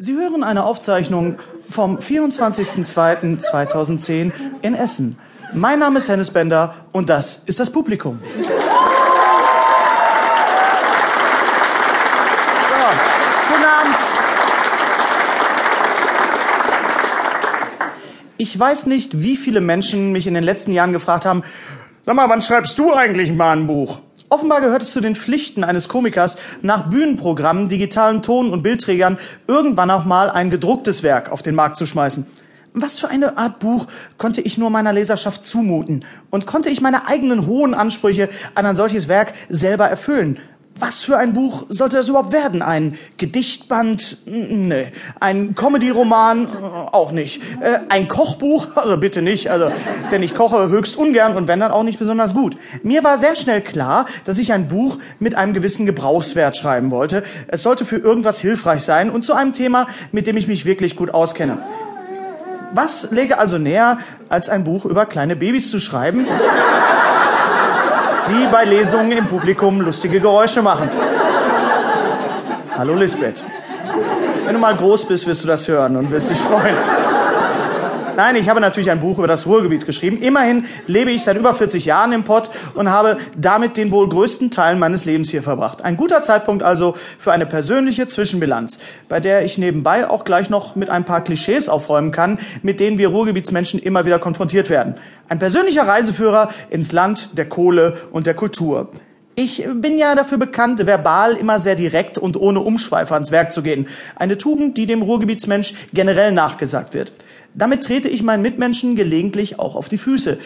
Sie hören eine Aufzeichnung vom 24.02.2010 in Essen. Mein Name ist Hennes Bender und das ist das Publikum. So, guten Abend. Ich weiß nicht, wie viele Menschen mich in den letzten Jahren gefragt haben, sag mal, wann schreibst du eigentlich mal ein Buch? Offenbar gehört es zu den Pflichten eines Komikers, nach Bühnenprogrammen, digitalen Ton- und Bildträgern irgendwann auch mal ein gedrucktes Werk auf den Markt zu schmeißen. Was für eine Art Buch konnte ich nur meiner Leserschaft zumuten? Und konnte ich meine eigenen hohen Ansprüche an ein solches Werk selber erfüllen? Was für ein Buch sollte das überhaupt werden? Ein Gedichtband? Nee. Ein Comedy-Roman? Auch nicht. Äh, ein Kochbuch? Also bitte nicht. Also, denn ich koche höchst ungern und wenn dann auch nicht besonders gut. Mir war sehr schnell klar, dass ich ein Buch mit einem gewissen Gebrauchswert schreiben wollte. Es sollte für irgendwas hilfreich sein und zu einem Thema, mit dem ich mich wirklich gut auskenne. Was läge also näher, als ein Buch über kleine Babys zu schreiben? Die bei Lesungen im Publikum lustige Geräusche machen. Hallo Lisbeth. Wenn du mal groß bist, wirst du das hören und wirst dich freuen. Nein, ich habe natürlich ein Buch über das Ruhrgebiet geschrieben. Immerhin lebe ich seit über 40 Jahren im Pott und habe damit den wohl größten Teil meines Lebens hier verbracht. Ein guter Zeitpunkt also für eine persönliche Zwischenbilanz, bei der ich nebenbei auch gleich noch mit ein paar Klischees aufräumen kann, mit denen wir Ruhrgebietsmenschen immer wieder konfrontiert werden. Ein persönlicher Reiseführer ins Land der Kohle und der Kultur. Ich bin ja dafür bekannt, verbal immer sehr direkt und ohne Umschweife ans Werk zu gehen. Eine Tugend, die dem Ruhrgebietsmensch generell nachgesagt wird. Damit trete ich meinen Mitmenschen gelegentlich auch auf die Füße.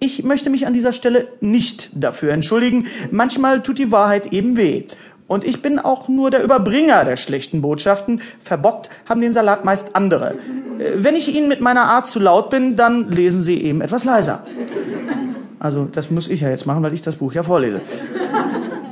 Ich möchte mich an dieser Stelle nicht dafür entschuldigen. Manchmal tut die Wahrheit eben weh. Und ich bin auch nur der Überbringer der schlechten Botschaften. Verbockt haben den Salat meist andere. Äh, wenn ich Ihnen mit meiner Art zu laut bin, dann lesen Sie eben etwas leiser. Also das muss ich ja jetzt machen, weil ich das Buch ja vorlese.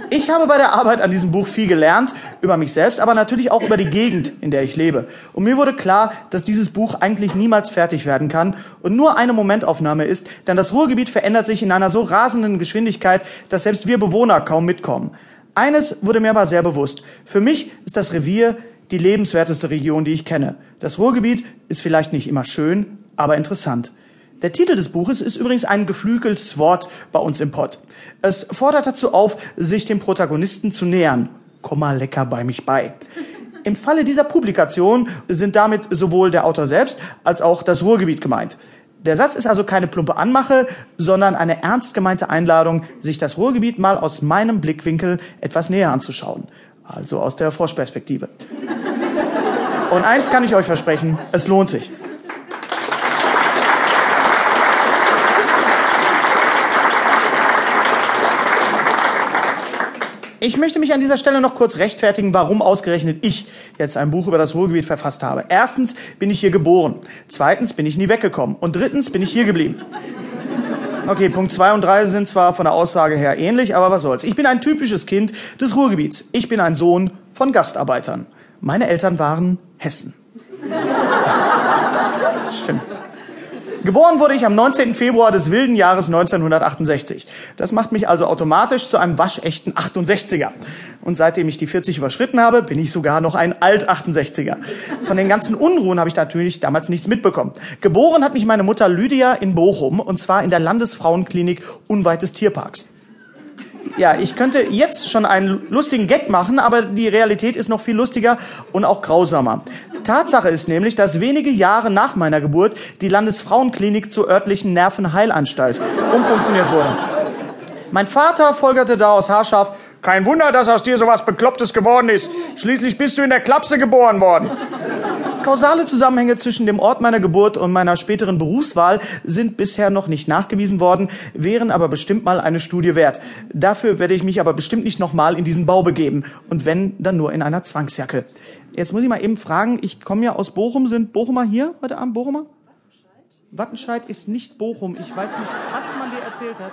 Ich habe bei der Arbeit an diesem Buch viel gelernt über mich selbst, aber natürlich auch über die Gegend, in der ich lebe. Und mir wurde klar, dass dieses Buch eigentlich niemals fertig werden kann und nur eine Momentaufnahme ist, denn das Ruhrgebiet verändert sich in einer so rasenden Geschwindigkeit, dass selbst wir Bewohner kaum mitkommen. Eines wurde mir aber sehr bewusst. Für mich ist das Revier die lebenswerteste Region, die ich kenne. Das Ruhrgebiet ist vielleicht nicht immer schön, aber interessant. Der Titel des Buches ist übrigens ein geflügeltes Wort bei uns im Pott. Es fordert dazu auf, sich dem Protagonisten zu nähern. Komm mal lecker bei mich bei. Im Falle dieser Publikation sind damit sowohl der Autor selbst als auch das Ruhrgebiet gemeint. Der Satz ist also keine plumpe Anmache, sondern eine ernst gemeinte Einladung, sich das Ruhrgebiet mal aus meinem Blickwinkel etwas näher anzuschauen. Also aus der Froschperspektive. Und eins kann ich euch versprechen, es lohnt sich. Ich möchte mich an dieser Stelle noch kurz rechtfertigen, warum ausgerechnet ich jetzt ein Buch über das Ruhrgebiet verfasst habe. Erstens bin ich hier geboren. Zweitens bin ich nie weggekommen. Und drittens bin ich hier geblieben. Okay, Punkt zwei und drei sind zwar von der Aussage her ähnlich, aber was soll's. Ich bin ein typisches Kind des Ruhrgebiets. Ich bin ein Sohn von Gastarbeitern. Meine Eltern waren Hessen. Stimmt. Geboren wurde ich am 19. Februar des wilden Jahres 1968. Das macht mich also automatisch zu einem waschechten 68er. Und seitdem ich die 40 überschritten habe, bin ich sogar noch ein Alt-68er. Von den ganzen Unruhen habe ich natürlich damals nichts mitbekommen. Geboren hat mich meine Mutter Lydia in Bochum, und zwar in der Landesfrauenklinik unweit des Tierparks. Ja, ich könnte jetzt schon einen lustigen Gag machen, aber die Realität ist noch viel lustiger und auch grausamer. Tatsache ist nämlich, dass wenige Jahre nach meiner Geburt die Landesfrauenklinik zur örtlichen Nervenheilanstalt umfunktioniert wurde. Mein Vater folgerte daraus haarscharf, kein Wunder, dass aus dir sowas Beklopptes geworden ist. Schließlich bist du in der Klapse geboren worden. Kausale Zusammenhänge zwischen dem Ort meiner Geburt und meiner späteren Berufswahl sind bisher noch nicht nachgewiesen worden, wären aber bestimmt mal eine Studie wert. Dafür werde ich mich aber bestimmt nicht nochmal in diesen Bau begeben. Und wenn, dann nur in einer Zwangsjacke. Jetzt muss ich mal eben fragen, ich komme ja aus Bochum, sind Bochumer hier heute Abend, Bochumer? Wattenscheid? Wattenscheid ist nicht Bochum. Ich weiß nicht, was man dir erzählt hat.